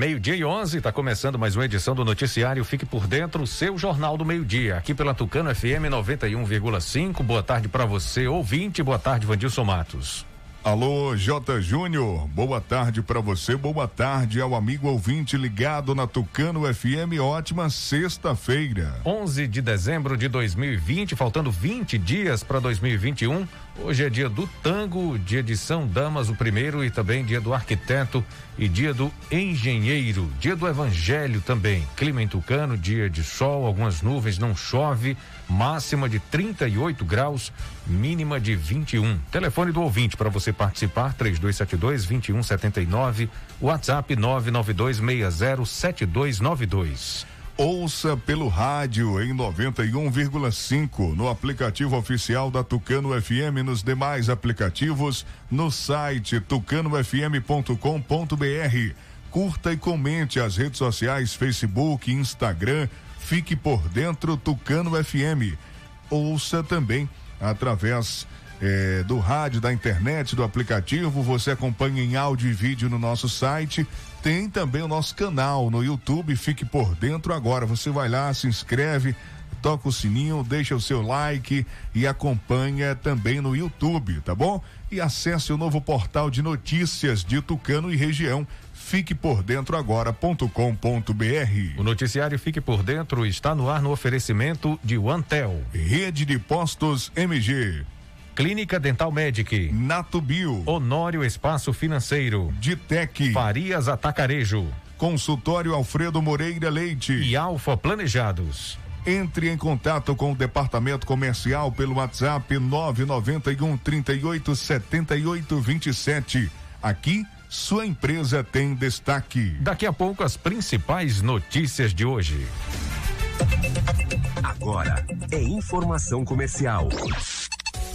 Meio-dia e 11, está começando mais uma edição do Noticiário Fique por Dentro, seu Jornal do Meio-Dia, aqui pela Tucano FM 91,5. Boa tarde para você, ouvinte. Boa tarde, Vandilson Matos. Alô, J. Júnior, boa tarde para você, boa tarde ao amigo ouvinte ligado na Tucano FM, ótima sexta-feira. 11 de dezembro de 2020, faltando 20 dias para 2021. Hoje é dia do tango, dia de São Damas, o primeiro, e também dia do arquiteto e dia do engenheiro, dia do evangelho também. Clima em Tucano, dia de sol, algumas nuvens, não chove, máxima de 38 graus, mínima de 21. Telefone do ouvinte para você participar: 3272 2179, WhatsApp 992607292. Ouça pelo rádio em 91,5 no aplicativo oficial da Tucano FM nos demais aplicativos no site tucanofm.com.br. Curta e comente as redes sociais Facebook, Instagram. Fique por dentro Tucano FM. Ouça também através eh, do rádio, da internet, do aplicativo. Você acompanha em áudio e vídeo no nosso site tem também o nosso canal no YouTube, fique por dentro agora. Você vai lá, se inscreve, toca o sininho, deixa o seu like e acompanha também no YouTube, tá bom? E acesse o novo portal de notícias de Tucano e região. Fique por dentro agora.com.br. O noticiário Fique por Dentro está no ar no oferecimento de OneTel. Rede de Postos MG. Clínica Dental Medic. Natubio. Honório Espaço Financeiro. Ditec. Farias Atacarejo. Consultório Alfredo Moreira Leite. E Alfa Planejados. Entre em contato com o departamento comercial pelo WhatsApp 991 38 78 27. Aqui, sua empresa tem destaque. Daqui a pouco, as principais notícias de hoje. Agora é informação comercial.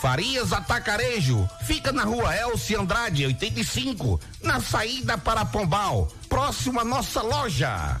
Farias Atacarejo, fica na rua Elci Andrade, 85, na saída para Pombal, próximo à nossa loja.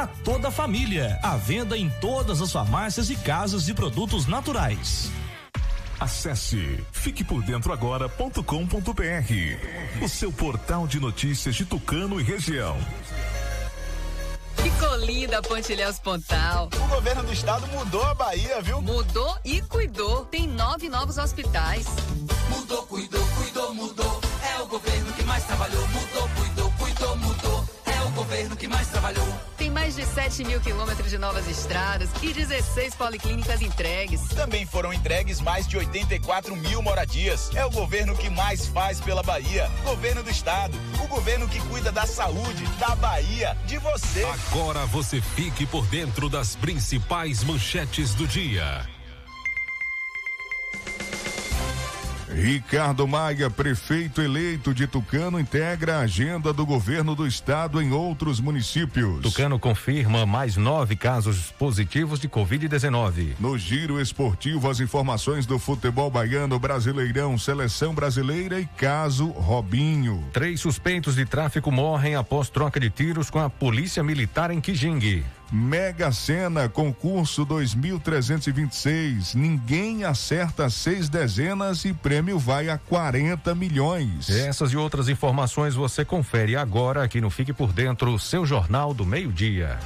para toda a família. À venda em todas as farmácias e casas de produtos naturais. Acesse fiquepordentroagora.com.br, o seu portal de notícias de Tucano e região. Ficou linda a Pontilhéus Pontal. O governo do estado mudou a Bahia, viu? Mudou e cuidou. Tem nove novos hospitais. Mudou, cuidou, cuidou, mudou. É o governo que mais trabalhou. Mudou, cuidou, cuidou, mudou. É o governo que mais trabalhou. Tem mais de 7 mil quilômetros de novas estradas e 16 policlínicas entregues. Também foram entregues mais de 84 mil moradias. É o governo que mais faz pela Bahia. Governo do Estado. O governo que cuida da saúde, da Bahia, de você. Agora você fique por dentro das principais manchetes do dia. Ricardo Maia, prefeito eleito de Tucano, integra a agenda do governo do estado em outros municípios. Tucano confirma mais nove casos positivos de Covid-19. No giro esportivo, as informações do futebol baiano, Brasileirão, Seleção Brasileira e caso Robinho. Três suspeitos de tráfico morrem após troca de tiros com a Polícia Militar em Quijingue. Mega Sena, concurso 2326. Ninguém acerta seis dezenas e prêmio vai a 40 milhões. Essas e outras informações você confere agora aqui no Fique por Dentro, seu Jornal do Meio-Dia.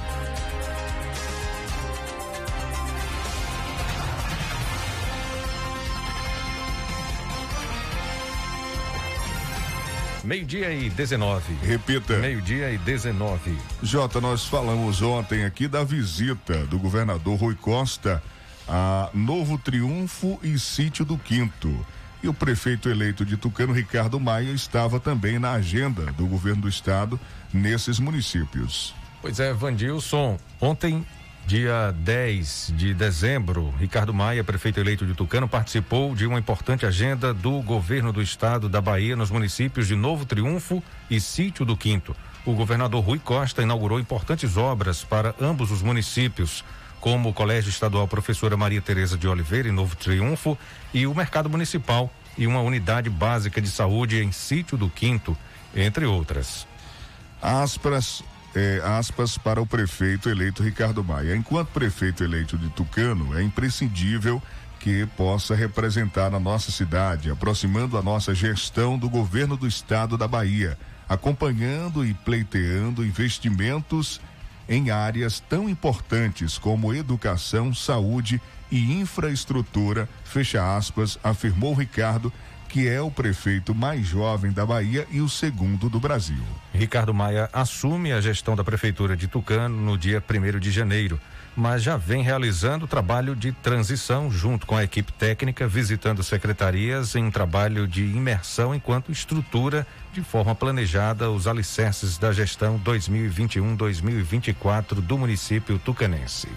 Meio-dia e 19. Repita. Meio-dia e 19. Jota, nós falamos ontem aqui da visita do governador Rui Costa a Novo Triunfo e Sítio do Quinto. E o prefeito eleito de Tucano, Ricardo Maia, estava também na agenda do governo do estado nesses municípios. Pois é, Vandilson, ontem Dia 10 de dezembro, Ricardo Maia, prefeito eleito de Tucano, participou de uma importante agenda do governo do estado da Bahia nos municípios de Novo Triunfo e Sítio do Quinto. O governador Rui Costa inaugurou importantes obras para ambos os municípios, como o Colégio Estadual Professora Maria Tereza de Oliveira em Novo Triunfo e o Mercado Municipal e uma unidade básica de saúde em Sítio do Quinto, entre outras. Aspas é, aspas para o prefeito eleito Ricardo Maia. Enquanto prefeito eleito de Tucano, é imprescindível que possa representar a nossa cidade, aproximando a nossa gestão do governo do estado da Bahia, acompanhando e pleiteando investimentos em áreas tão importantes como educação, saúde e infraestrutura, fecha aspas, afirmou Ricardo, que é o prefeito mais jovem da Bahia e o segundo do Brasil. Ricardo Maia assume a gestão da prefeitura de Tucano no dia 1 de janeiro mas já vem realizando trabalho de transição junto com a equipe técnica, visitando secretarias em trabalho de imersão enquanto estrutura de forma planejada os alicerces da gestão 2021-2024 do município tucanense.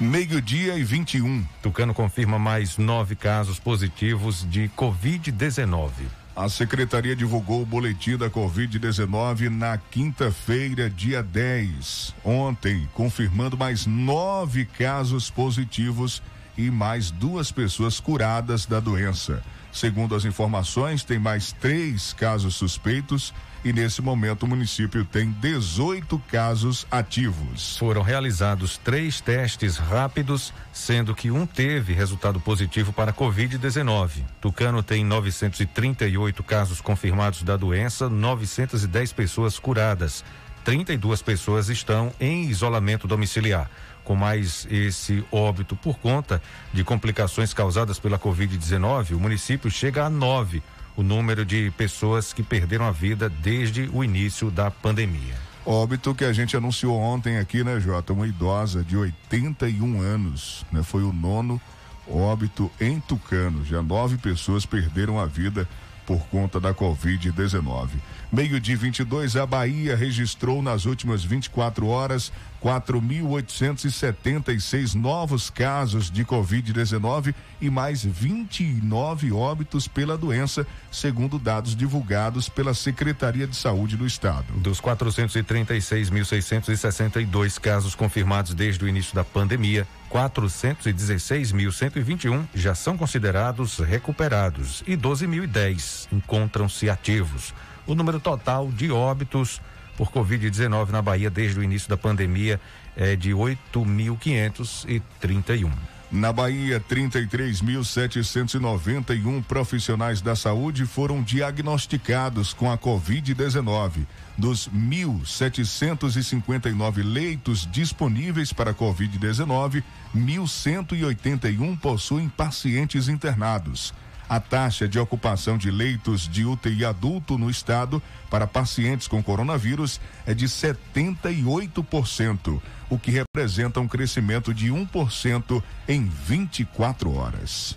Meio-dia e 21. Tucano confirma mais nove casos positivos de Covid-19. A secretaria divulgou o boletim da Covid-19 na quinta-feira, dia 10. Ontem, confirmando mais nove casos positivos e mais duas pessoas curadas da doença. Segundo as informações, tem mais três casos suspeitos e nesse momento o município tem 18 casos ativos. Foram realizados três testes rápidos, sendo que um teve resultado positivo para Covid-19. Tucano tem 938 casos confirmados da doença, 910 pessoas curadas. 32 pessoas estão em isolamento domiciliar. Com mais esse óbito por conta de complicações causadas pela Covid-19, o município chega a nove o número de pessoas que perderam a vida desde o início da pandemia. Óbito que a gente anunciou ontem aqui, né, Jota? Uma idosa de 81 anos, né? Foi o nono óbito em Tucano. Já nove pessoas perderam a vida por conta da Covid-19. Meio de 22, a Bahia registrou nas últimas 24 horas 4.876 novos casos de Covid-19 e mais 29 óbitos pela doença, segundo dados divulgados pela Secretaria de Saúde do Estado. Dos 436.662 casos confirmados desde o início da pandemia, 416.121 já são considerados recuperados e 12.010 encontram-se ativos. O número total de óbitos por Covid-19 na Bahia desde o início da pandemia é de 8.531. Na Bahia, 33.791 profissionais da saúde foram diagnosticados com a Covid-19. Dos 1.759 leitos disponíveis para Covid-19, 1.181 possuem pacientes internados. A taxa de ocupação de leitos de UTI adulto no estado para pacientes com coronavírus é de 78%, o que representa um crescimento de 1% em 24 horas.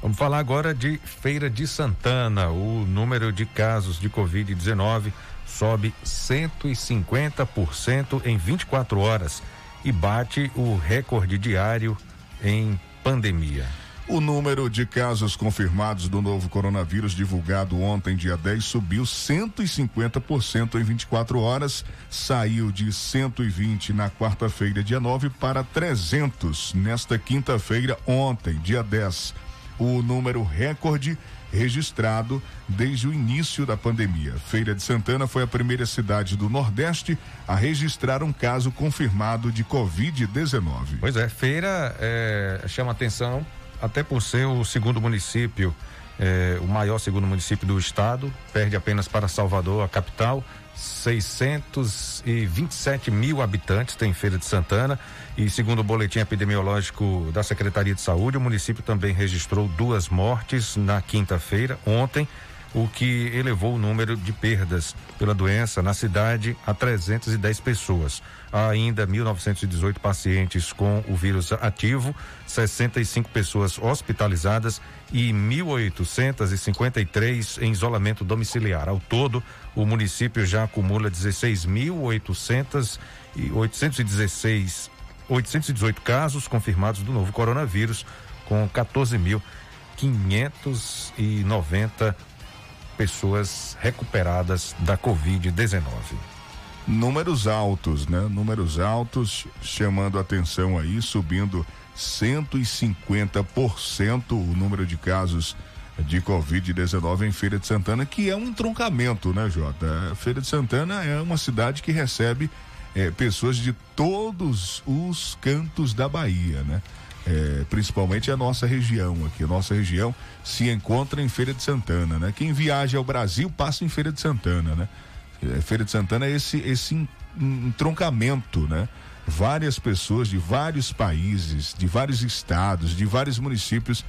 Vamos falar agora de Feira de Santana. O número de casos de Covid-19 sobe 150% em 24 horas e bate o recorde diário em pandemia. O número de casos confirmados do novo coronavírus divulgado ontem, dia 10, subiu 150% em 24 horas, saiu de 120 na quarta-feira, dia 9, para 300 nesta quinta-feira, ontem, dia 10. O número recorde registrado desde o início da pandemia. Feira de Santana foi a primeira cidade do Nordeste a registrar um caso confirmado de Covid-19. Pois é, feira é, chama atenção até por ser o segundo município, eh, o maior segundo município do estado, perde apenas para Salvador, a capital. 627 mil habitantes tem Feira de Santana e segundo o boletim epidemiológico da Secretaria de Saúde, o município também registrou duas mortes na quinta-feira, ontem, o que elevou o número de perdas pela doença na cidade a 310 pessoas. Há ainda 1.918 pacientes com o vírus ativo, 65 pessoas hospitalizadas e 1.853 em isolamento domiciliar. Ao todo, o município já acumula 16.800 e 816 818 casos confirmados do novo coronavírus, com 14.590 pessoas recuperadas da Covid-19 números altos, né? Números altos chamando atenção aí, subindo 150% o número de casos de Covid-19 em Feira de Santana, que é um entroncamento, né, Jota? Feira de Santana é uma cidade que recebe é, pessoas de todos os cantos da Bahia, né? É, principalmente a nossa região aqui. A nossa região se encontra em Feira de Santana, né? Quem viaja ao Brasil passa em Feira de Santana, né? É, Feira de Santana é esse, esse entroncamento, né? Várias pessoas de vários países, de vários estados, de vários municípios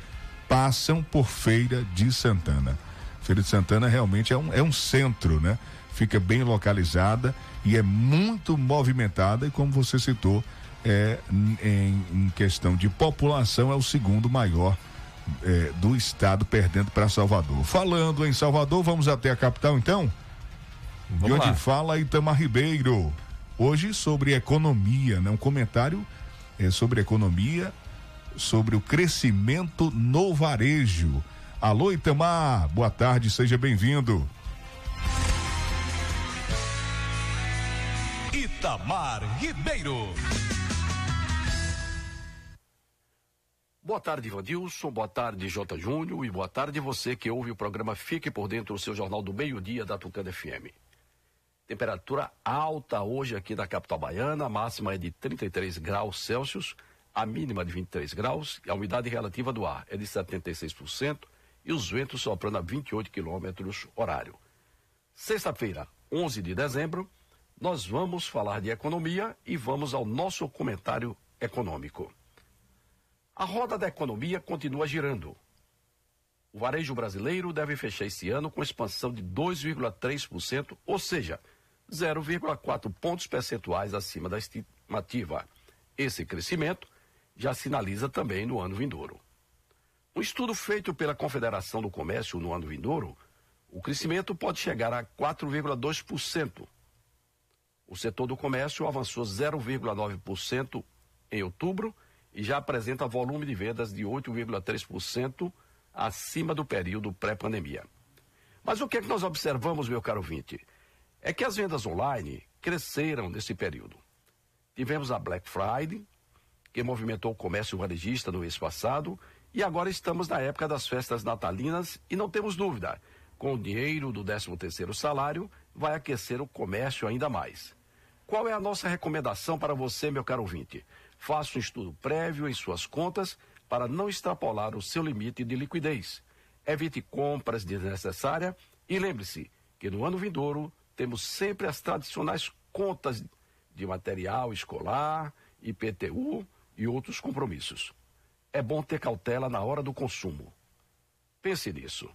passam por Feira de Santana. Feira de Santana realmente é um, é um centro, né? Fica bem localizada e é muito movimentada e como você citou, é, em, em questão de população é o segundo maior é, do estado perdendo para Salvador. Falando em Salvador, vamos até a capital então? Vamos de onde lá. fala Itamar Ribeiro. Hoje sobre economia, né? Um comentário é, sobre economia, sobre o crescimento no varejo. Alô Itamar, boa tarde, seja bem-vindo. Itamar Ribeiro. Boa tarde, Vandilson. Boa tarde, J. Júnior. E boa tarde você que ouve o programa Fique por Dentro, o seu jornal do meio-dia da Tucana FM. Temperatura alta hoje aqui na capital baiana. A máxima é de 33 graus Celsius, a mínima de 23 graus. E a umidade relativa do ar é de 76%. E os ventos soprando a 28 quilômetros horário. Sexta-feira, 11 de dezembro, nós vamos falar de economia e vamos ao nosso comentário econômico. A roda da economia continua girando. O varejo brasileiro deve fechar esse ano com expansão de 2,3%, ou seja, 0,4 pontos percentuais acima da estimativa. Esse crescimento já sinaliza também no ano vindouro. Um estudo feito pela Confederação do Comércio no ano vindouro, o crescimento pode chegar a 4,2%. O setor do comércio avançou 0,9% em outubro e já apresenta volume de vendas de 8,3% acima do período pré-pandemia. Mas o que é que nós observamos, meu caro ouvinte? É que as vendas online cresceram nesse período. Tivemos a Black Friday, que movimentou o comércio varejista no mês passado, e agora estamos na época das festas natalinas e não temos dúvida, com o dinheiro do 13º salário, vai aquecer o comércio ainda mais. Qual é a nossa recomendação para você, meu caro ouvinte? Faça um estudo prévio em suas contas para não extrapolar o seu limite de liquidez. Evite compras desnecessárias e lembre-se que no ano vindouro temos sempre as tradicionais contas de material escolar, IPTU e outros compromissos. É bom ter cautela na hora do consumo. Pense nisso.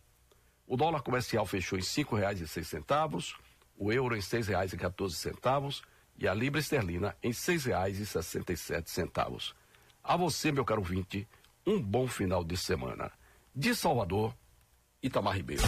O dólar comercial fechou em R$ 5,06, o euro em R$ 6,14 e a libra esterlina em R$ 6,67. A você, meu caro ouvinte, um bom final de semana. De Salvador, Itamar Ribeiro.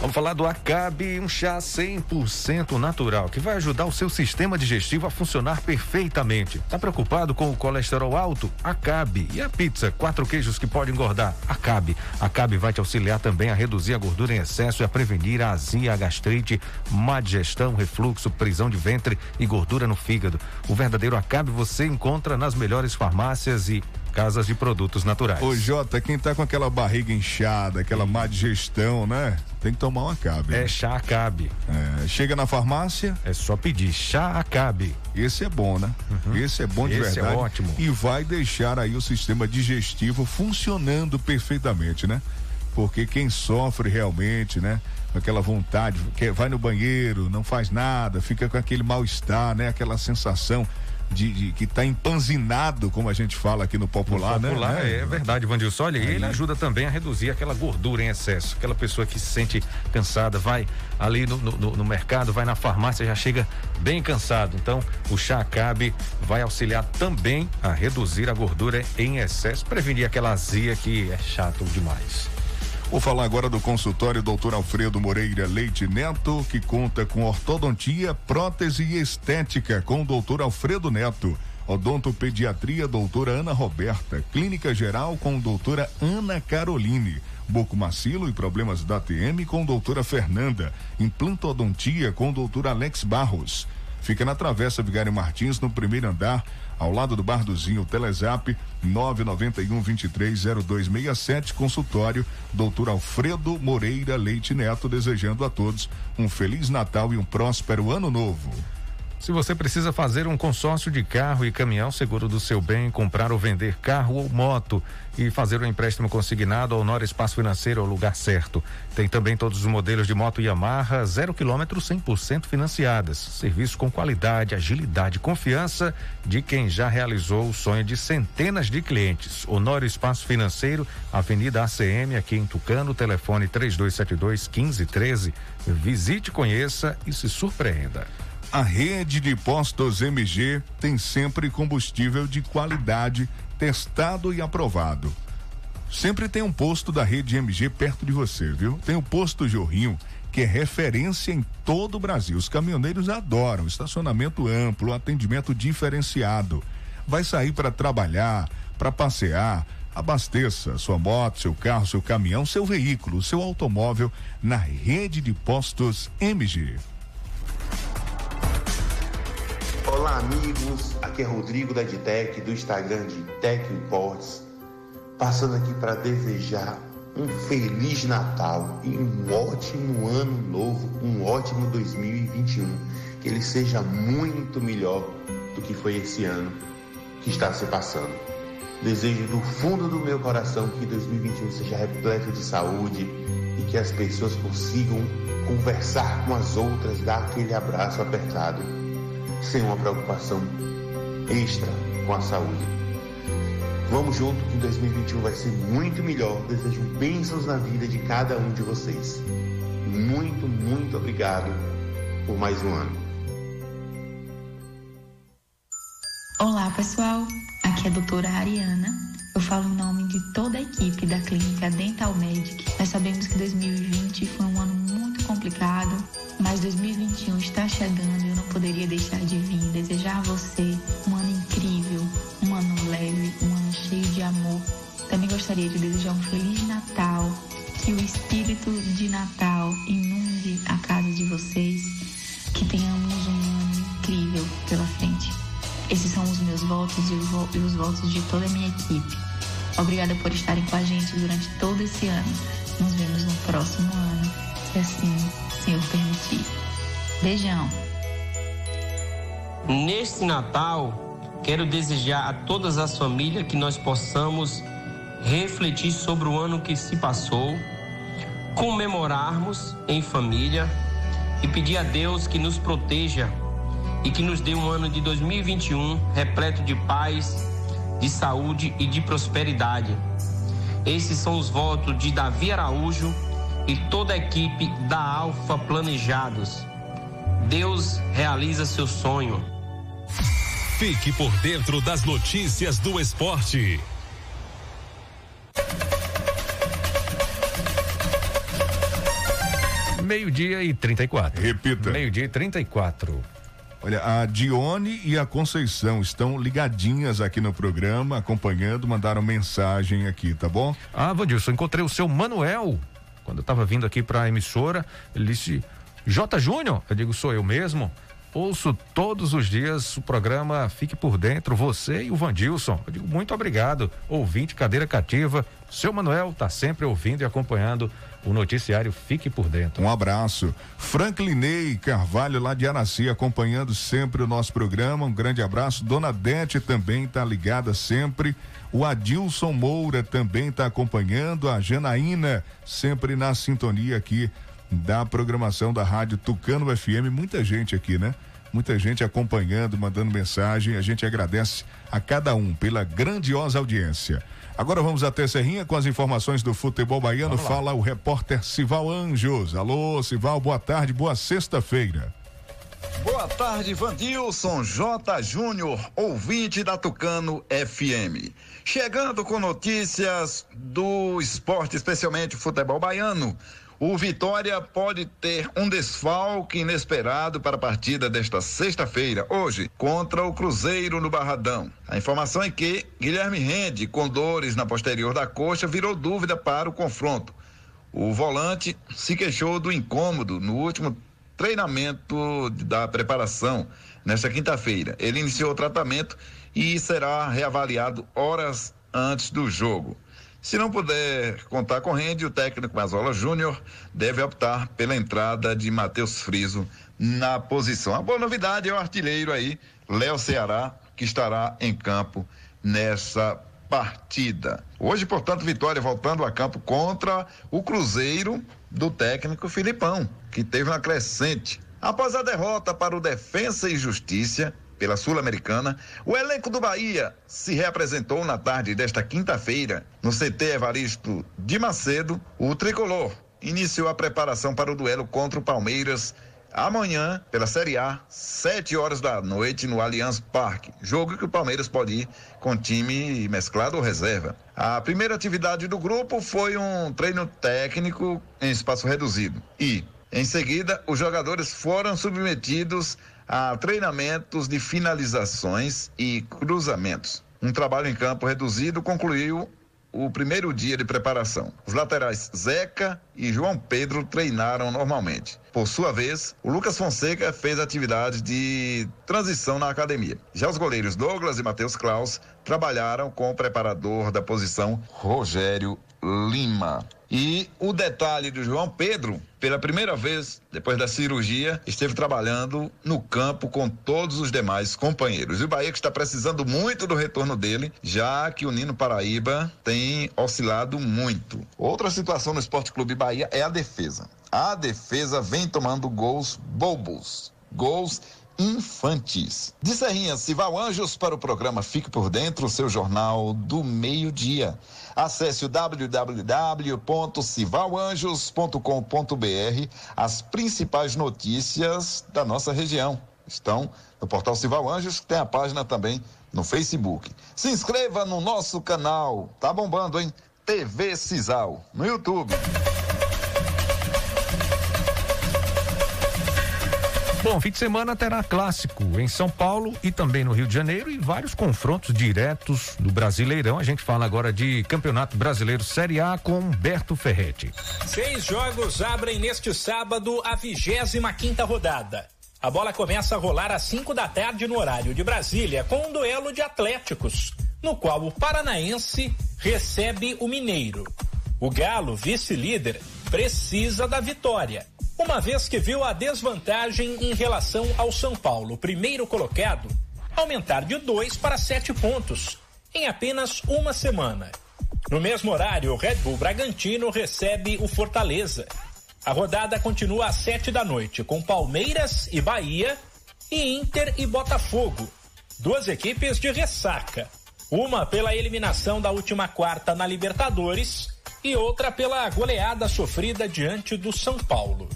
Vamos falar do Acabe, um chá 100% natural que vai ajudar o seu sistema digestivo a funcionar perfeitamente. Tá preocupado com o colesterol alto? Acabe. E a pizza, quatro queijos que pode engordar? Acabe. Acabe vai te auxiliar também a reduzir a gordura em excesso e a prevenir a azia, a gastrite, má digestão, refluxo, prisão de ventre e gordura no fígado. O verdadeiro Acabe você encontra nas melhores farmácias e casas de produtos naturais. Ô Jota, quem tá com aquela barriga inchada, aquela má digestão, né? Tem que tomar um acabe. É chá acabe. É, chega na farmácia. É só pedir chá acabe. Esse é bom, né? Esse é bom de Esse é verdade. ótimo. E vai deixar aí o sistema digestivo funcionando perfeitamente, né? Porque quem sofre realmente, né? Com aquela vontade, que vai no banheiro, não faz nada, fica com aquele mal-estar, né? Aquela sensação de, de que tá empanzinado, como a gente fala aqui no popular, No popular, né? é verdade, Vandilson. Olha, e Aí. ele ajuda também a reduzir aquela gordura em excesso. Aquela pessoa que se sente cansada, vai ali no, no- no mercado, vai na farmácia, já chega bem cansado. Então, o chá Acabe vai auxiliar também a reduzir a gordura em excesso, prevenir aquela azia que é chato demais. Vou falar agora do consultório Dr. Alfredo Moreira Leite Neto, que conta com ortodontia, prótese e estética com o Dr. Alfredo Neto. Odontopediatria, doutora Ana Roberta. Clínica geral com doutora Ana Caroline. Bucomacilo e problemas da TM com doutora Fernanda. Implantodontia com doutor Alex Barros. Fica na Travessa Vigário Martins, no primeiro andar, ao lado do Bar do Zinho, Telezap 991 230267, consultório Dr. Alfredo Moreira Leite Neto, desejando a todos um feliz Natal e um próspero ano novo. Se você precisa fazer um consórcio de carro e caminhão, seguro do seu bem, comprar ou vender carro ou moto e fazer um empréstimo consignado ao Nora Espaço Financeiro é o lugar certo. Tem também todos os modelos de moto Yamaha, zero quilômetro, 100% financiadas. Serviço com qualidade, agilidade e confiança de quem já realizou o sonho de centenas de clientes. Honório Espaço Financeiro, Avenida ACM, aqui em Tucano, telefone 3272 1513. Visite, conheça e se surpreenda. A rede de postos MG tem sempre combustível de qualidade, testado e aprovado. Sempre tem um posto da rede MG perto de você, viu? Tem o posto Jorrinho, que é referência em todo o Brasil. Os caminhoneiros adoram estacionamento amplo, atendimento diferenciado. Vai sair para trabalhar, para passear, abasteça sua moto, seu carro, seu caminhão, seu veículo, seu automóvel na rede de postos MG. Olá, amigos. Aqui é Rodrigo da Ditec, do Instagram de Tech Imports. Passando aqui para desejar um feliz Natal e um ótimo ano novo, um ótimo 2021. Que ele seja muito melhor do que foi esse ano que está se passando. Desejo do fundo do meu coração que 2021 seja repleto de saúde e que as pessoas consigam conversar com as outras, dar aquele abraço apertado sem uma preocupação extra com a saúde. Vamos junto que 2021 vai ser muito melhor. Desejo bênçãos na vida de cada um de vocês. Muito, muito obrigado por mais um ano. Olá, pessoal. Aqui é a doutora Ariana. Eu falo em nome de toda a equipe da clínica Dental Medic. Nós sabemos que 2020 foi um ano muito complicado, mas 2021 está chegando e eu não poderia deixar de vir desejar a você um ano incrível, um ano leve, um ano cheio de amor. Também gostaria de desejar um feliz Natal, que o espírito de Natal inunde a casa de vocês, que tenhamos um ano incrível pela frente. Esses são os meus votos e os, vo e os votos de toda a minha equipe. Obrigada por estarem com a gente durante todo esse ano. Nos vemos no próximo ano, se assim Senhor permitir. Beijão. Neste Natal, quero desejar a todas as famílias que nós possamos refletir sobre o ano que se passou, comemorarmos em família e pedir a Deus que nos proteja e que nos dê um ano de 2021 repleto de paz, de saúde e de prosperidade. Esses são os votos de Davi Araújo e toda a equipe da Alfa Planejados. Deus realiza seu sonho. Fique por dentro das notícias do esporte. Meio-dia e 34. Repita. Meio-dia e 34. Olha, a Dione e a Conceição estão ligadinhas aqui no programa, acompanhando, mandaram mensagem aqui, tá bom? Ah, Vandilson, encontrei o seu Manuel. Quando eu tava vindo aqui pra emissora, ele disse: J. Júnior? Eu digo, sou eu mesmo. Ouço todos os dias o programa Fique por Dentro, você e o Vandilson. Eu digo, muito obrigado. Ouvinte, cadeira cativa. Seu Manuel tá sempre ouvindo e acompanhando o noticiário Fique por Dentro. Um abraço. Franklinei Carvalho, lá de Araci, acompanhando sempre o nosso programa. Um grande abraço. Dona Dete também está ligada sempre. O Adilson Moura também está acompanhando. A Janaína, sempre na sintonia aqui da programação da Rádio Tucano FM. Muita gente aqui, né? Muita gente acompanhando, mandando mensagem. A gente agradece a cada um pela grandiosa audiência. Agora vamos até Serrinha com as informações do futebol baiano. Fala o repórter Sival Anjos. Alô, Sival, boa tarde, boa sexta-feira. Boa tarde, Vandilson J. Júnior, ouvinte da Tucano FM. Chegando com notícias do esporte, especialmente o futebol baiano. O Vitória pode ter um desfalque inesperado para a partida desta sexta-feira, hoje, contra o Cruzeiro no Barradão. A informação é que Guilherme Rende, com dores na posterior da coxa, virou dúvida para o confronto. O volante se queixou do incômodo no último treinamento da preparação nesta quinta-feira. Ele iniciou o tratamento e será reavaliado horas antes do jogo. Se não puder contar com Rende, o técnico Mazola Júnior deve optar pela entrada de Matheus Friso na posição. A boa novidade é o artilheiro aí, Léo Ceará, que estará em campo nessa partida. Hoje, portanto, vitória voltando a campo contra o Cruzeiro do técnico Filipão, que teve uma crescente. Após a derrota para o Defensa e Justiça pela Sul-Americana, o elenco do Bahia se reapresentou na tarde desta quinta-feira no CT Evaristo de Macedo. O tricolor iniciou a preparação para o duelo contra o Palmeiras amanhã pela Série A, 7 horas da noite no Allianz Parque. Jogo que o Palmeiras pode ir com time mesclado ou reserva. A primeira atividade do grupo foi um treino técnico em espaço reduzido. E, em seguida, os jogadores foram submetidos a treinamentos de finalizações e cruzamentos. Um trabalho em campo reduzido concluiu o primeiro dia de preparação. Os laterais Zeca e João Pedro treinaram normalmente. Por sua vez, o Lucas Fonseca fez atividade de transição na academia. Já os goleiros Douglas e Matheus Klaus trabalharam com o preparador da posição Rogério Lima. E o detalhe do João Pedro, pela primeira vez depois da cirurgia, esteve trabalhando no campo com todos os demais companheiros. E o Bahia que está precisando muito do retorno dele, já que o Nino Paraíba tem oscilado muito. Outra situação no Esporte Clube Bahia é a defesa. A defesa vem tomando gols bobos, gols infantis. De Serrinha, Sival Anjos para o programa Fique por Dentro, seu jornal do meio-dia. Acesse o www.civalanjos.com.br. As principais notícias da nossa região estão no portal Cival Anjos, que tem a página também no Facebook. Se inscreva no nosso canal, tá bombando, hein? TV Cisal, no YouTube. Bom, fim de semana terá clássico em São Paulo e também no Rio de Janeiro e vários confrontos diretos do Brasileirão. A gente fala agora de Campeonato Brasileiro Série A com Humberto Ferretti. Seis jogos abrem neste sábado a 25 quinta rodada. A bola começa a rolar às 5 da tarde no horário de Brasília com um duelo de atléticos, no qual o Paranaense recebe o Mineiro. O Galo, vice-líder, precisa da vitória uma vez que viu a desvantagem em relação ao São Paulo, primeiro colocado, aumentar de dois para sete pontos em apenas uma semana. No mesmo horário, o Red Bull Bragantino recebe o Fortaleza. A rodada continua às sete da noite, com Palmeiras e Bahia e Inter e Botafogo. Duas equipes de ressaca. Uma pela eliminação da última quarta na Libertadores e outra pela goleada sofrida diante do São Paulo.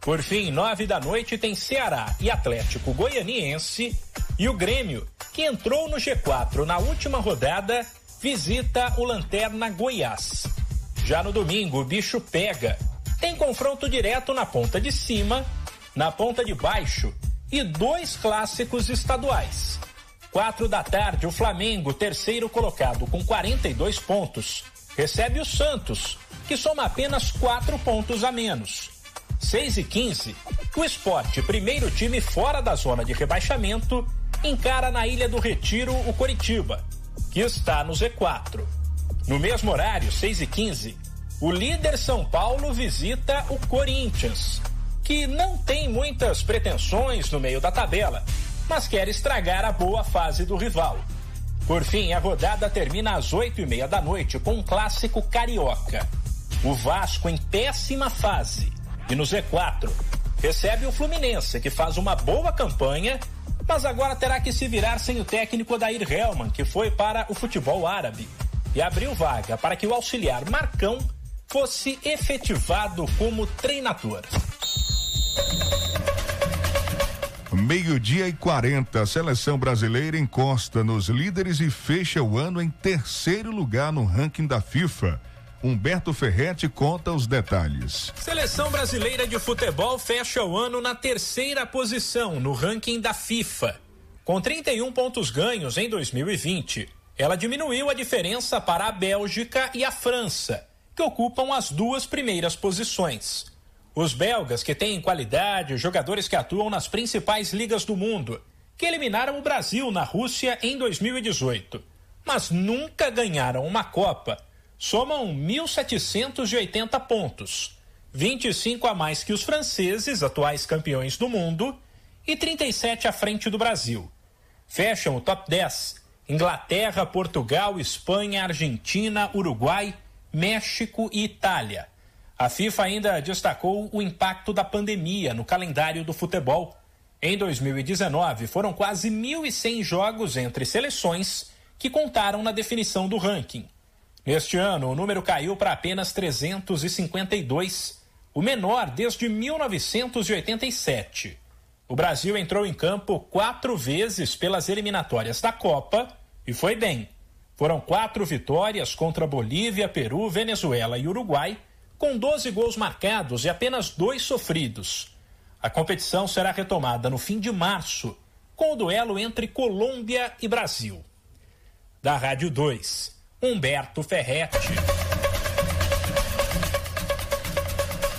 Por fim, nove da noite tem Ceará e Atlético Goianiense e o Grêmio, que entrou no G4 na última rodada, visita o Lanterna Goiás. Já no domingo, o bicho pega. Tem confronto direto na ponta de cima, na ponta de baixo e dois clássicos estaduais. Quatro da tarde, o Flamengo, terceiro colocado com 42 pontos, recebe o Santos, que soma apenas quatro pontos a menos. 6 e 15, o esporte, primeiro time fora da zona de rebaixamento, encara na Ilha do Retiro o Coritiba, que está no Z4. No mesmo horário, 6 e 15, o líder São Paulo visita o Corinthians, que não tem muitas pretensões no meio da tabela, mas quer estragar a boa fase do rival. Por fim, a rodada termina às oito e meia da noite com um clássico carioca. O Vasco em péssima fase e no Z4, recebe o Fluminense, que faz uma boa campanha, mas agora terá que se virar sem o técnico Dair Helman, que foi para o futebol árabe, e abriu vaga para que o auxiliar Marcão fosse efetivado como treinador. Meio-dia e 40, a seleção brasileira encosta nos líderes e fecha o ano em terceiro lugar no ranking da FIFA. Humberto Ferretti conta os detalhes. Seleção brasileira de futebol fecha o ano na terceira posição no ranking da FIFA. Com 31 pontos ganhos em 2020, ela diminuiu a diferença para a Bélgica e a França, que ocupam as duas primeiras posições. Os belgas, que têm qualidade, jogadores que atuam nas principais ligas do mundo, que eliminaram o Brasil na Rússia em 2018, mas nunca ganharam uma Copa somam 1.780 pontos, 25 a mais que os franceses, atuais campeões do mundo, e 37 à frente do Brasil. Fecham o top 10 Inglaterra, Portugal, Espanha, Argentina, Uruguai, México e Itália. A FIFA ainda destacou o impacto da pandemia no calendário do futebol. Em 2019, foram quase 1.100 jogos entre seleções que contaram na definição do ranking. Neste ano, o número caiu para apenas 352, o menor desde 1987. O Brasil entrou em campo quatro vezes pelas eliminatórias da Copa e foi bem. Foram quatro vitórias contra Bolívia, Peru, Venezuela e Uruguai, com 12 gols marcados e apenas dois sofridos. A competição será retomada no fim de março, com o duelo entre Colômbia e Brasil. Da Rádio 2. Humberto Ferretti.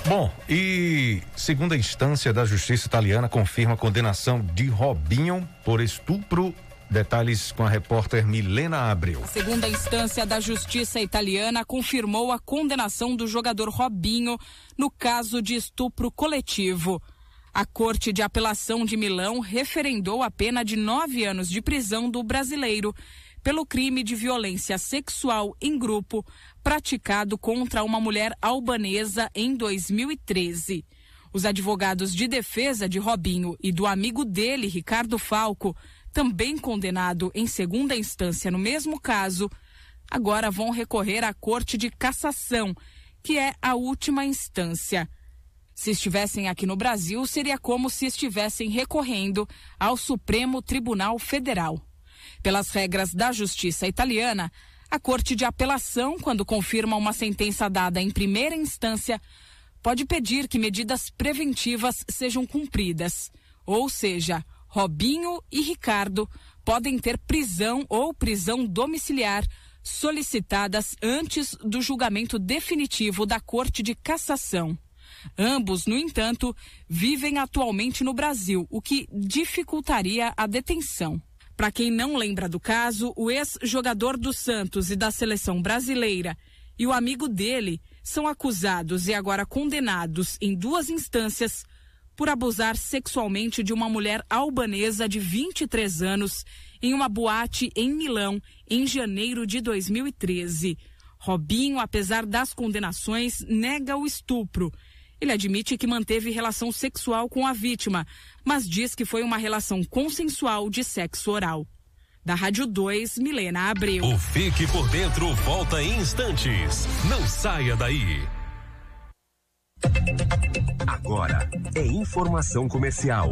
Bom, e segunda instância da justiça italiana confirma a condenação de Robinho por estupro. Detalhes com a repórter Milena Abreu. A segunda instância da justiça italiana confirmou a condenação do jogador Robinho no caso de estupro coletivo. A Corte de Apelação de Milão referendou a pena de nove anos de prisão do brasileiro pelo crime de violência sexual em grupo praticado contra uma mulher albanesa em 2013. Os advogados de defesa de Robinho e do amigo dele, Ricardo Falco, também condenado em segunda instância no mesmo caso, agora vão recorrer à Corte de Cassação, que é a última instância. Se estivessem aqui no Brasil, seria como se estivessem recorrendo ao Supremo Tribunal Federal. Pelas regras da justiça italiana, a Corte de Apelação, quando confirma uma sentença dada em primeira instância, pode pedir que medidas preventivas sejam cumpridas. Ou seja, Robinho e Ricardo podem ter prisão ou prisão domiciliar solicitadas antes do julgamento definitivo da Corte de Cassação. Ambos, no entanto, vivem atualmente no Brasil, o que dificultaria a detenção. Para quem não lembra do caso, o ex-jogador do Santos e da seleção brasileira e o amigo dele são acusados e agora condenados em duas instâncias por abusar sexualmente de uma mulher albanesa de 23 anos em uma boate em Milão em janeiro de 2013. Robinho, apesar das condenações, nega o estupro ele admite que manteve relação sexual com a vítima, mas diz que foi uma relação consensual de sexo oral. Da Rádio 2, Milena Abreu. O Fique por Dentro volta em instantes. Não saia daí. Agora é informação comercial.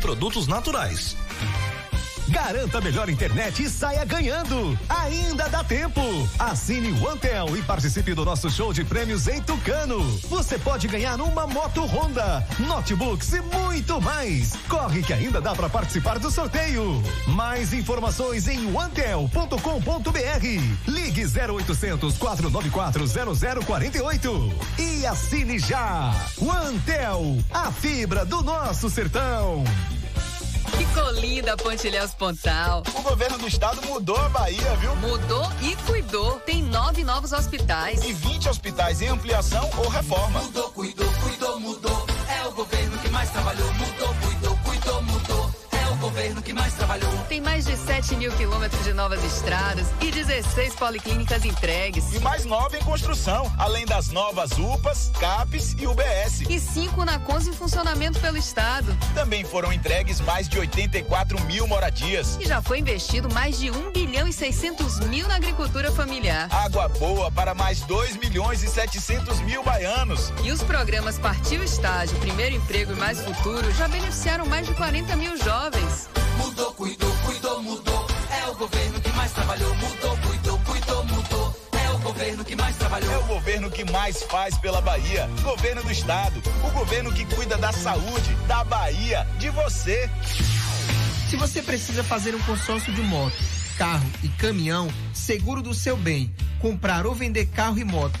produtos naturais. Garanta melhor internet e saia ganhando. Ainda dá tempo. Assine o Antel e participe do nosso show de prêmios em Tucano. Você pode ganhar uma moto Honda, notebooks e muito mais. Corre que ainda dá para participar do sorteio. Mais informações em antel.com.br. Ligue 0800 494 0048 e assine já. O Antel, a fibra do nosso sertão. Ficou linda a Pontilhéus Pontal. O governo do estado mudou a Bahia, viu? Mudou e cuidou. Tem nove novos hospitais. E 20 hospitais em ampliação ou reforma. Mudou, cuidou, cuidou, mudou. É o governo que mais trabalhou. Mudou, cuidou, governo que mais trabalhou. Tem mais de 7 mil quilômetros de novas estradas e 16 policlínicas entregues. E mais nove em construção, além das novas UPAs, CAPES e UBS. E cinco na Cons em funcionamento pelo Estado. Também foram entregues mais de 84 mil moradias. E já foi investido mais de 1 bilhão e 600 mil na agricultura familiar. Água boa para mais 2 milhões e 700 mil baianos. E os programas Partiu Estágio, Primeiro Emprego e Mais Futuro já beneficiaram mais de 40 mil jovens. Mudou, cuidou, cuidou, mudou. É o governo que mais trabalhou. Mudou, cuidou, cuidou, mudou. É o governo que mais trabalhou. É o governo que mais faz pela Bahia. Governo do estado. O governo que cuida da saúde, da Bahia, de você. Se você precisa fazer um consórcio de moto, carro e caminhão, seguro do seu bem, comprar ou vender carro e moto,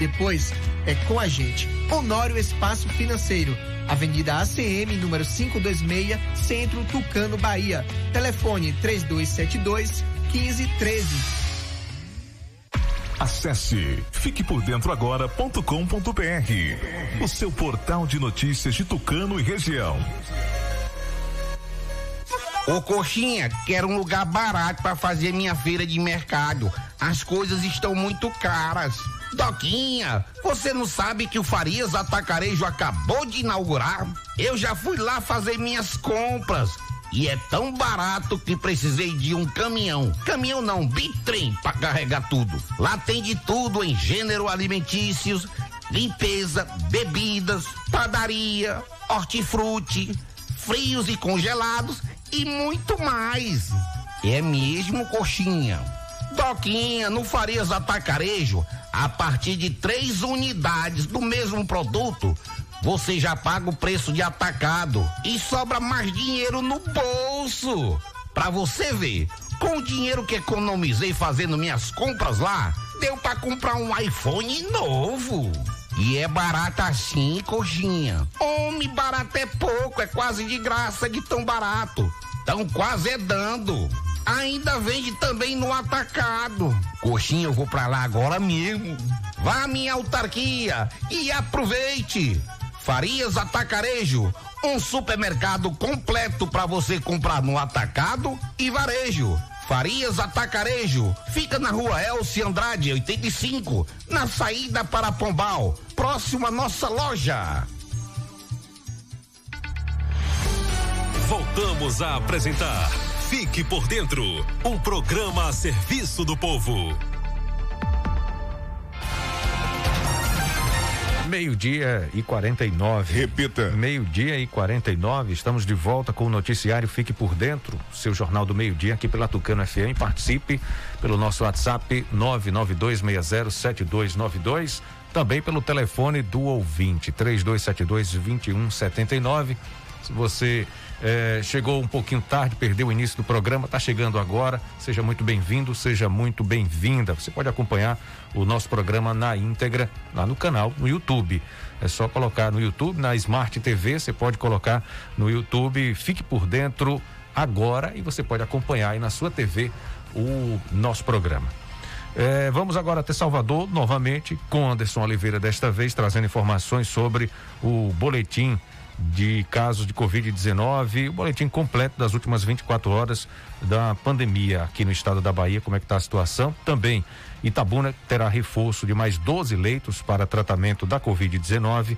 Depois é com a gente. Honório Espaço Financeiro. Avenida ACM, número 526, Centro Tucano, Bahia. Telefone 3272 1513. Acesse fiquepordentroagora.com.br, o seu portal de notícias de Tucano e região. Ô coxinha, quero um lugar barato para fazer minha feira de mercado. As coisas estão muito caras. Doquinha, você não sabe que o Farias Atacarejo acabou de inaugurar? Eu já fui lá fazer minhas compras. E é tão barato que precisei de um caminhão. Caminhão não, bitrem para carregar tudo. Lá tem de tudo em gênero alimentícios, limpeza, bebidas, padaria, hortifruti, frios e congelados e muito mais. É mesmo, coxinha. Doquinha, no Farias Atacarejo, a partir de três unidades do mesmo produto, você já paga o preço de atacado e sobra mais dinheiro no bolso. Pra você ver, com o dinheiro que economizei fazendo minhas compras lá, deu pra comprar um iPhone novo. E é barato assim, coxinha. Homem, barato é pouco, é quase de graça de tão barato. Tão quase é dando. Ainda vende também no atacado. Coxinha, eu vou pra lá agora mesmo. Vá à minha autarquia e aproveite. Farias Atacarejo, um supermercado completo para você comprar no atacado e varejo. Farias Atacarejo, fica na rua Elci Andrade, 85, na saída para Pombal, próximo à nossa loja. Voltamos a apresentar Fique por Dentro um programa a serviço do povo. Meio-dia e 49. Repita. Meio-dia e 49. Estamos de volta com o noticiário Fique por Dentro, seu jornal do meio-dia aqui pela Tucano FM. Participe pelo nosso WhatsApp 992607292. Também pelo telefone do ouvinte 3272-2179. Se você eh, chegou um pouquinho tarde, perdeu o início do programa, está chegando agora. Seja muito bem-vindo, seja muito bem-vinda. Você pode acompanhar o nosso programa na íntegra lá no canal, no YouTube. É só colocar no YouTube, na Smart TV, você pode colocar no YouTube, fique por dentro agora e você pode acompanhar aí na sua TV o nosso programa. É, vamos agora até Salvador, novamente, com Anderson Oliveira, desta vez trazendo informações sobre o boletim de casos de Covid-19, o boletim completo das últimas 24 horas da pandemia aqui no estado da Bahia, como é que está a situação. Também Itabuna terá reforço de mais 12 leitos para tratamento da Covid-19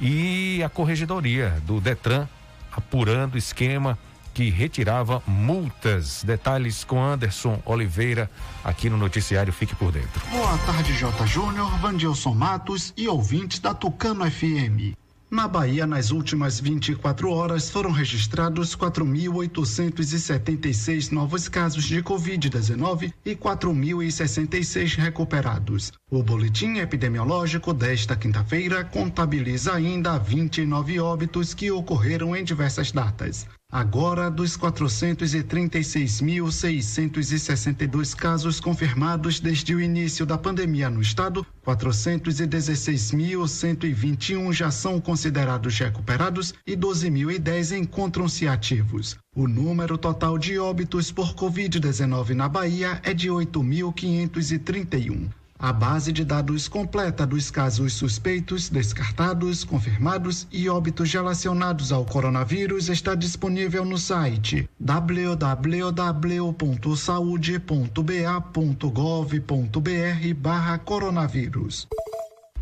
e a corregedoria do Detran apurando esquema que retirava multas. Detalhes com Anderson Oliveira aqui no noticiário Fique por Dentro. Boa tarde, J. Júnior, Vandilson Matos e ouvintes da Tucano FM. Na Bahia, nas últimas 24 horas, foram registrados 4.876 novos casos de Covid-19 e 4.066 recuperados. O boletim epidemiológico desta quinta-feira contabiliza ainda 29 óbitos que ocorreram em diversas datas. Agora, dos 436.662 casos confirmados desde o início da pandemia no estado, 416.121 já são considerados recuperados e 12.010 encontram-se ativos. O número total de óbitos por Covid-19 na Bahia é de 8.531. A base de dados completa dos casos suspeitos, descartados, confirmados e óbitos relacionados ao coronavírus está disponível no site www.saude.ba.gov.br/barra coronavírus.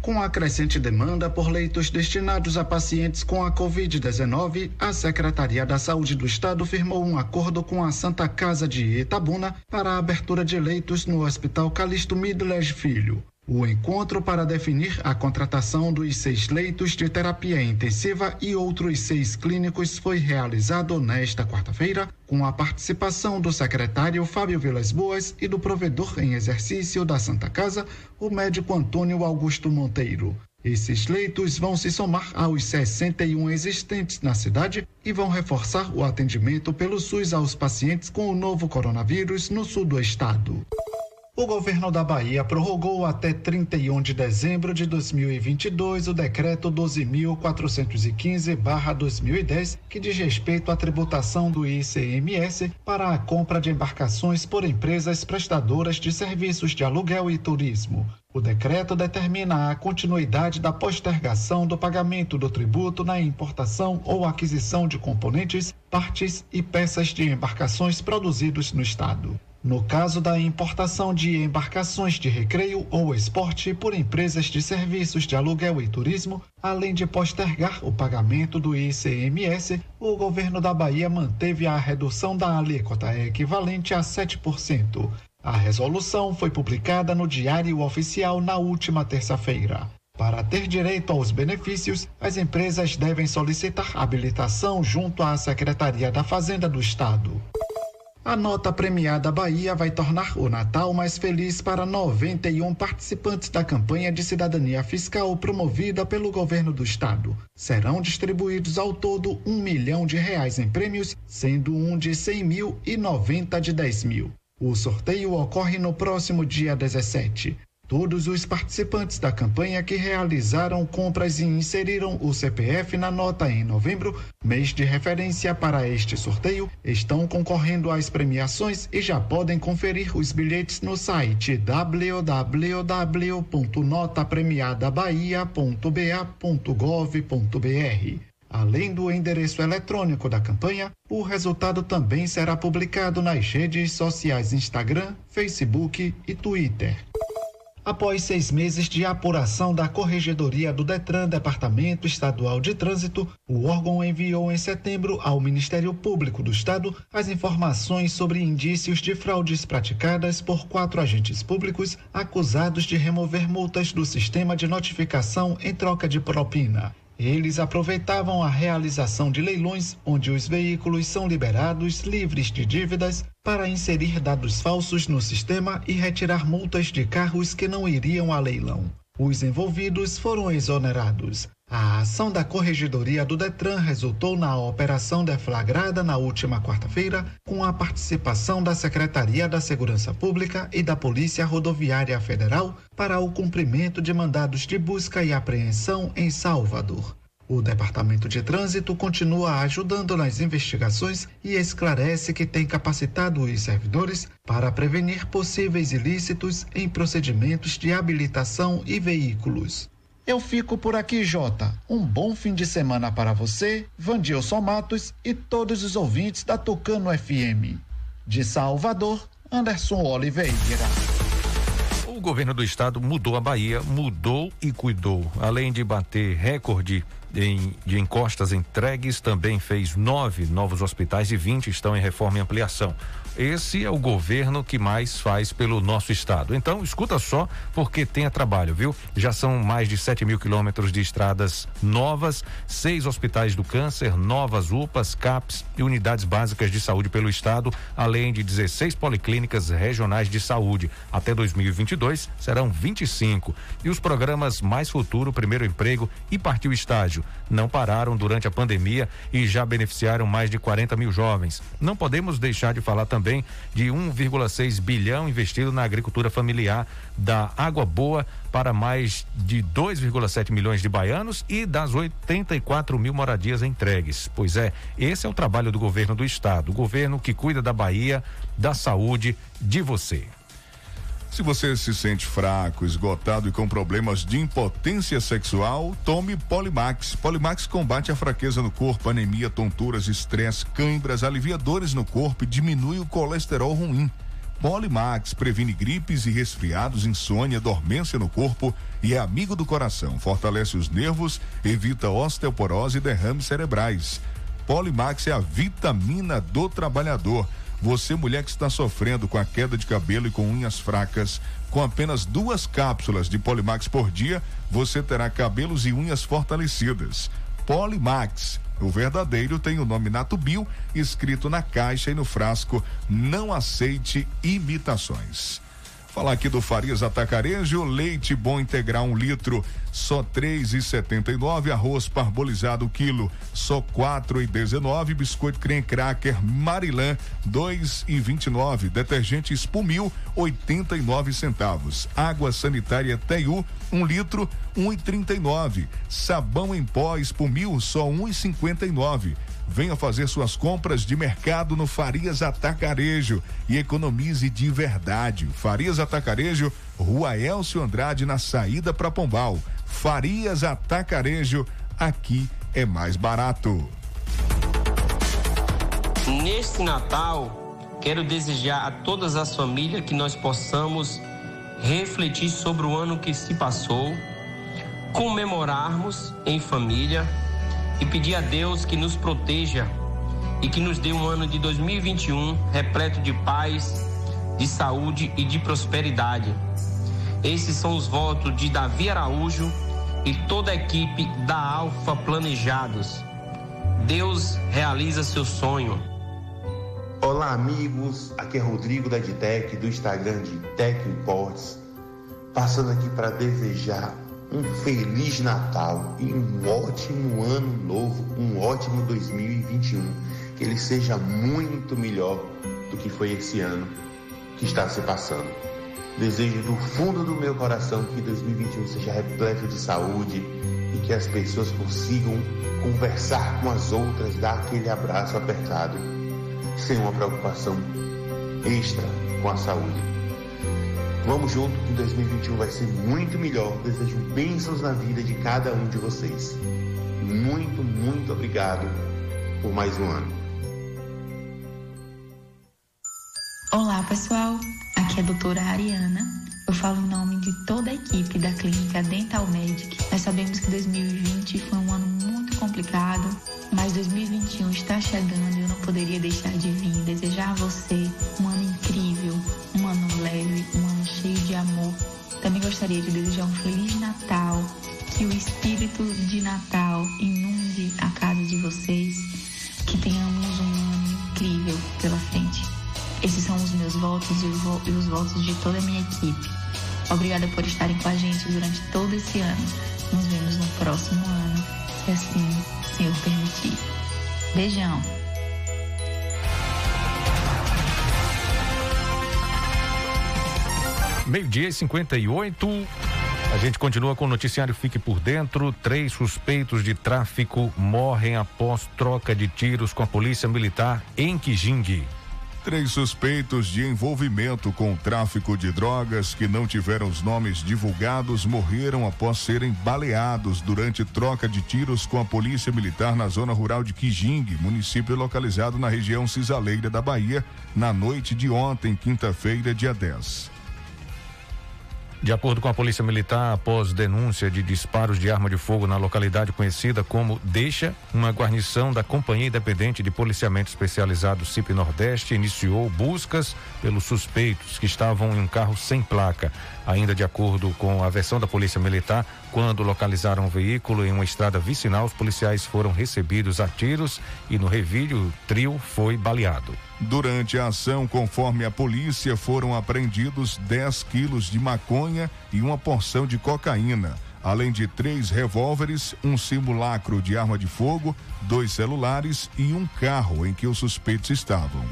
Com a crescente demanda por leitos destinados a pacientes com a Covid-19, a Secretaria da Saúde do Estado firmou um acordo com a Santa Casa de Itabuna para a abertura de leitos no Hospital Calixto Midler Filho. O encontro para definir a contratação dos seis leitos de terapia intensiva e outros seis clínicos foi realizado nesta quarta-feira, com a participação do secretário Fábio Vilas Boas e do provedor em exercício da Santa Casa, o médico Antônio Augusto Monteiro. Esses leitos vão se somar aos 61 existentes na cidade e vão reforçar o atendimento pelo SUS aos pacientes com o novo coronavírus no sul do estado. O governo da Bahia prorrogou até 31 de dezembro de 2022 o decreto 12.415/2010, que diz respeito à tributação do ICMS para a compra de embarcações por empresas prestadoras de serviços de aluguel e turismo. O decreto determina a continuidade da postergação do pagamento do tributo na importação ou aquisição de componentes, partes e peças de embarcações produzidos no estado. No caso da importação de embarcações de recreio ou esporte por empresas de serviços de aluguel e turismo, além de postergar o pagamento do ICMS, o governo da Bahia manteve a redução da alíquota equivalente a 7%. A resolução foi publicada no Diário Oficial na última terça-feira. Para ter direito aos benefícios, as empresas devem solicitar habilitação junto à Secretaria da Fazenda do Estado. A nota premiada Bahia vai tornar o Natal mais feliz para 91 participantes da campanha de cidadania fiscal promovida pelo governo do estado. Serão distribuídos ao todo um milhão de reais em prêmios, sendo um de 100 mil e 90 de 10 mil. O sorteio ocorre no próximo dia 17. Todos os participantes da campanha que realizaram compras e inseriram o CPF na nota em novembro, mês de referência para este sorteio, estão concorrendo às premiações e já podem conferir os bilhetes no site www.notapremiadabahia.ba.gov.br. Além do endereço eletrônico da campanha, o resultado também será publicado nas redes sociais Instagram, Facebook e Twitter. Após seis meses de apuração da Corregedoria do Detran, Departamento Estadual de Trânsito, o órgão enviou em setembro ao Ministério Público do Estado as informações sobre indícios de fraudes praticadas por quatro agentes públicos acusados de remover multas do sistema de notificação em troca de propina. Eles aproveitavam a realização de leilões onde os veículos são liberados livres de dívidas para inserir dados falsos no sistema e retirar multas de carros que não iriam a leilão. Os envolvidos foram exonerados. A ação da Corregedoria do Detran resultou na operação deflagrada na última quarta-feira, com a participação da Secretaria da Segurança Pública e da Polícia Rodoviária Federal para o cumprimento de mandados de busca e apreensão em Salvador. O Departamento de Trânsito continua ajudando nas investigações e esclarece que tem capacitado os servidores para prevenir possíveis ilícitos em procedimentos de habilitação e veículos. Eu fico por aqui, Jota. Um bom fim de semana para você, Vandilson Matos e todos os ouvintes da Tucano FM. De Salvador, Anderson Oliveira. O governo do estado mudou a Bahia, mudou e cuidou. Além de bater recorde em, de encostas entregues, também fez nove novos hospitais e 20 estão em reforma e ampliação. Esse é o governo que mais faz pelo nosso estado. Então, escuta só, porque tenha trabalho, viu? Já são mais de 7 mil quilômetros de estradas novas, seis hospitais do câncer, novas UPAs, CAPS e unidades básicas de saúde pelo estado, além de 16 policlínicas regionais de saúde. Até 2022 serão 25. E os programas Mais Futuro, Primeiro Emprego e Partiu Estágio não pararam durante a pandemia e já beneficiaram mais de 40 mil jovens. Não podemos deixar de falar também de 1,6 bilhão investido na agricultura familiar, da Água Boa para mais de 2,7 milhões de baianos e das 84 mil moradias entregues. Pois é, esse é o trabalho do governo do estado, o governo que cuida da Bahia, da saúde de você. Se você se sente fraco, esgotado e com problemas de impotência sexual, tome Polimax. Polimax combate a fraqueza no corpo, anemia, tonturas, estresse, câimbras, alivia dores no corpo e diminui o colesterol ruim. Polimax previne gripes e resfriados, insônia, dormência no corpo e é amigo do coração. Fortalece os nervos, evita osteoporose e derrames cerebrais. Polimax é a vitamina do trabalhador. Você, mulher que está sofrendo com a queda de cabelo e com unhas fracas, com apenas duas cápsulas de Polimax por dia, você terá cabelos e unhas fortalecidas. Polimax. O verdadeiro tem o nome Natubio escrito na caixa e no frasco. Não aceite imitações. Falar aqui do Farias Atacarejo, leite bom integral um litro, só três e setenta e nove, arroz parbolizado quilo, só quatro e dezenove, biscoito creme cracker Marilã, dois e vinte e nove, detergente espumil, oitenta e nove centavos, água sanitária Teiu, um litro, um e trinta e nove, sabão em pó espumil, só um e cinquenta e nove, Venha fazer suas compras de mercado no Farias Atacarejo e economize de verdade. Farias Atacarejo, Rua Elcio Andrade, na saída para Pombal. Farias Atacarejo, aqui é mais barato. Neste Natal, quero desejar a todas as famílias que nós possamos refletir sobre o ano que se passou, comemorarmos em família e pedir a Deus que nos proteja e que nos dê um ano de 2021 repleto de paz, de saúde e de prosperidade. Esses são os votos de Davi Araújo e toda a equipe da Alfa Planejados. Deus realiza seu sonho. Olá, amigos. Aqui é Rodrigo da Ditec, do Instagram de Tech Imports. Passando aqui para desejar um feliz Natal e um ótimo ano novo, um ótimo 2021. Que ele seja muito melhor do que foi esse ano que está se passando. Desejo do fundo do meu coração que 2021 seja repleto de saúde e que as pessoas consigam conversar com as outras, dar aquele abraço apertado, sem uma preocupação extra com a saúde. Vamos junto que 2021 vai ser muito melhor. Desejo bênçãos na vida de cada um de vocês. Muito, muito obrigado por mais um ano. Olá, pessoal. Aqui é a doutora Ariana. Eu falo em nome de toda a equipe da clínica Dental Medic. Nós sabemos que 2020 foi um ano muito complicado, mas 2021 está chegando e eu não poderia deixar de vir desejar a você um ano cheio de amor. Também gostaria de desejar um feliz Natal, que o espírito de Natal inunde a casa de vocês, que tenhamos um ano incrível pela frente. Esses são os meus votos e os, vo os votos de toda a minha equipe. Obrigada por estarem com a gente durante todo esse ano. Nos vemos no próximo ano, se assim o Senhor permitir. Beijão! Meio-dia e 58. A gente continua com o noticiário Fique por Dentro. Três suspeitos de tráfico morrem após troca de tiros com a polícia militar em Kijing. Três suspeitos de envolvimento com o tráfico de drogas que não tiveram os nomes divulgados morreram após serem baleados durante troca de tiros com a Polícia Militar na zona rural de Kijing, município localizado na região cisaleira da Bahia, na noite de ontem, quinta-feira, dia 10. De acordo com a Polícia Militar, após denúncia de disparos de arma de fogo na localidade conhecida como Deixa, uma guarnição da Companhia Independente de Policiamento Especializado CIP Nordeste iniciou buscas pelos suspeitos que estavam em um carro sem placa. Ainda de acordo com a versão da Polícia Militar, quando localizaram o veículo em uma estrada vicinal, os policiais foram recebidos a tiros e no revídeo o trio foi baleado. Durante a ação, conforme a polícia, foram apreendidos 10 quilos de maconha e uma porção de cocaína, além de três revólveres, um simulacro de arma de fogo, dois celulares e um carro em que os suspeitos estavam.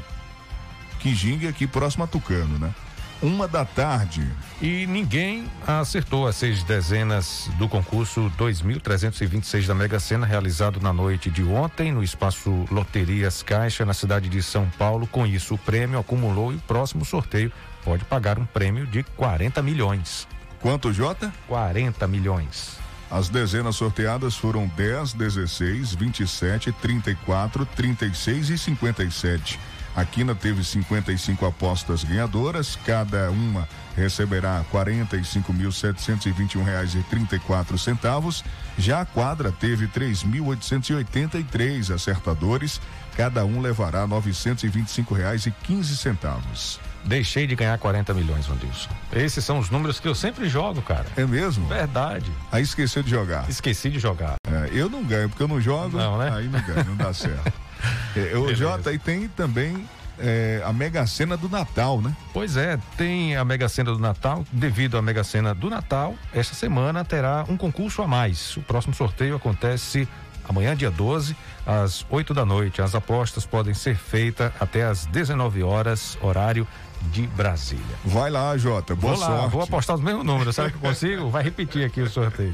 Quijinga aqui próximo a Tucano, né? Uma da tarde. E ninguém acertou as seis dezenas do concurso 2.326 da Mega Sena, realizado na noite de ontem no espaço Loterias Caixa, na cidade de São Paulo. Com isso, o prêmio acumulou e o próximo sorteio pode pagar um prêmio de 40 milhões. Quanto, Jota? 40 milhões. As dezenas sorteadas foram 10, 16, 27, 34, 36 e 57. A Quina teve 55 apostas ganhadoras, cada uma receberá R$ 45.721,34. Já a quadra teve 3.883 acertadores, cada um levará R$ 925,15. Deixei de ganhar 40 milhões, Vandilson. Esses são os números que eu sempre jogo, cara. É mesmo? Verdade. Aí esqueceu de jogar. Esqueci de jogar. É, eu não ganho, porque eu não jogo. Não, né? Aí não ganho, não dá certo. É, o Jota, e tem também é, a Mega Sena do Natal, né? Pois é, tem a Mega Sena do Natal. Devido à Mega Sena do Natal, esta semana terá um concurso a mais. O próximo sorteio acontece amanhã, dia 12, às 8 da noite. As apostas podem ser feitas até às 19 horas, horário de Brasília. Vai lá, Jota. Boa vou lá, sorte. vou apostar os mesmos números. Sabe que eu consigo? Vai repetir aqui o sorteio.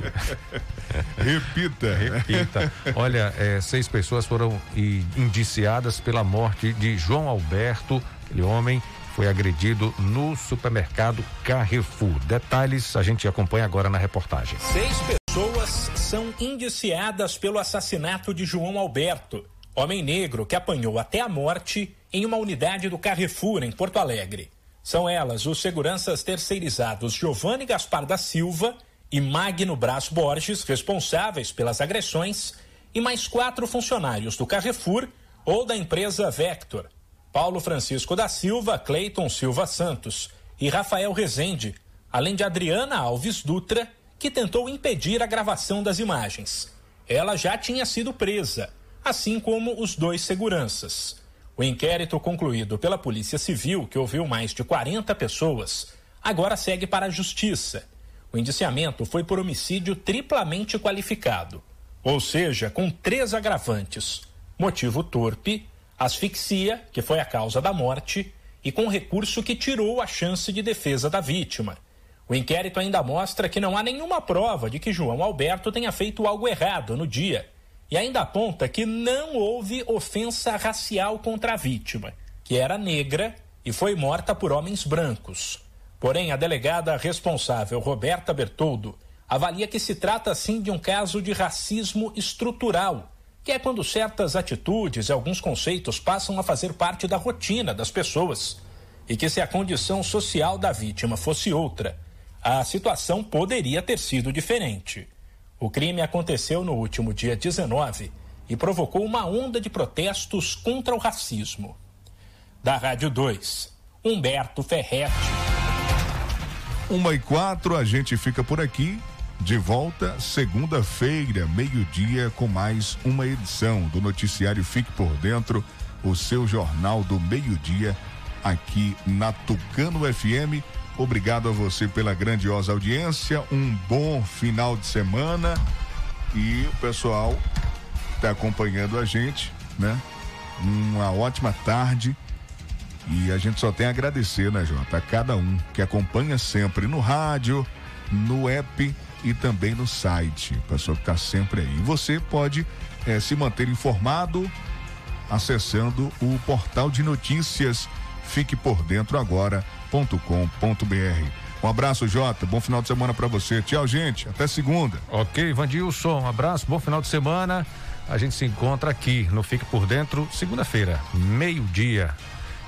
Repita. Repita. Olha, é, seis pessoas foram indiciadas pela morte de João Alberto, aquele homem foi agredido no supermercado Carrefour. Detalhes a gente acompanha agora na reportagem. Seis pessoas são indiciadas pelo assassinato de João Alberto, homem negro que apanhou até a morte em uma unidade do Carrefour, em Porto Alegre. São elas os seguranças terceirizados Giovanni Gaspar da Silva e Magno Brás Borges, responsáveis pelas agressões, e mais quatro funcionários do Carrefour ou da empresa Vector. Paulo Francisco da Silva, Cleiton Silva Santos e Rafael Rezende, além de Adriana Alves Dutra, que tentou impedir a gravação das imagens. Ela já tinha sido presa, assim como os dois seguranças. O inquérito concluído pela Polícia Civil, que ouviu mais de 40 pessoas, agora segue para a Justiça. O indiciamento foi por homicídio triplamente qualificado, ou seja, com três agravantes: motivo torpe, asfixia, que foi a causa da morte, e com recurso que tirou a chance de defesa da vítima. O inquérito ainda mostra que não há nenhuma prova de que João Alberto tenha feito algo errado no dia. E ainda aponta que não houve ofensa racial contra a vítima, que era negra e foi morta por homens brancos. Porém, a delegada responsável, Roberta Bertoldo, avalia que se trata sim de um caso de racismo estrutural, que é quando certas atitudes e alguns conceitos passam a fazer parte da rotina das pessoas, e que se a condição social da vítima fosse outra, a situação poderia ter sido diferente. O crime aconteceu no último dia 19 e provocou uma onda de protestos contra o racismo. Da Rádio 2, Humberto Ferretti. Uma e quatro, a gente fica por aqui. De volta segunda-feira, meio-dia, com mais uma edição do Noticiário Fique por Dentro, o seu jornal do meio-dia, aqui na Tucano FM. Obrigado a você pela grandiosa audiência. Um bom final de semana. E o pessoal está acompanhando a gente, né? Uma ótima tarde. E a gente só tem a agradecer, né, Jota? A cada um que acompanha sempre no rádio, no app e também no site. Pessoal que está sempre aí. Você pode eh, se manter informado acessando o portal de notícias fique por dentro agora.com.br. Um abraço, Jota. Bom final de semana para você. Tchau, gente. Até segunda. Ok, Vandilson, um abraço, bom final de semana. A gente se encontra aqui no Fique por Dentro, segunda-feira, meio-dia.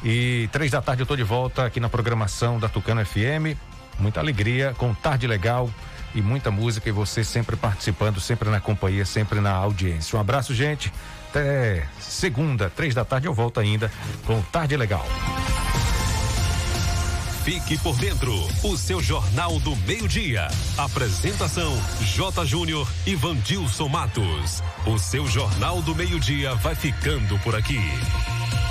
E três da tarde eu tô de volta aqui na programação da Tucano FM. muita alegria, com tarde legal e muita música e você sempre participando, sempre na companhia, sempre na audiência. Um abraço, gente. Até segunda, três da tarde, eu volto ainda com Tarde Legal. Fique por dentro, o seu Jornal do Meio-Dia. Apresentação: J. Júnior e Vandilson Matos. O seu Jornal do Meio-Dia vai ficando por aqui.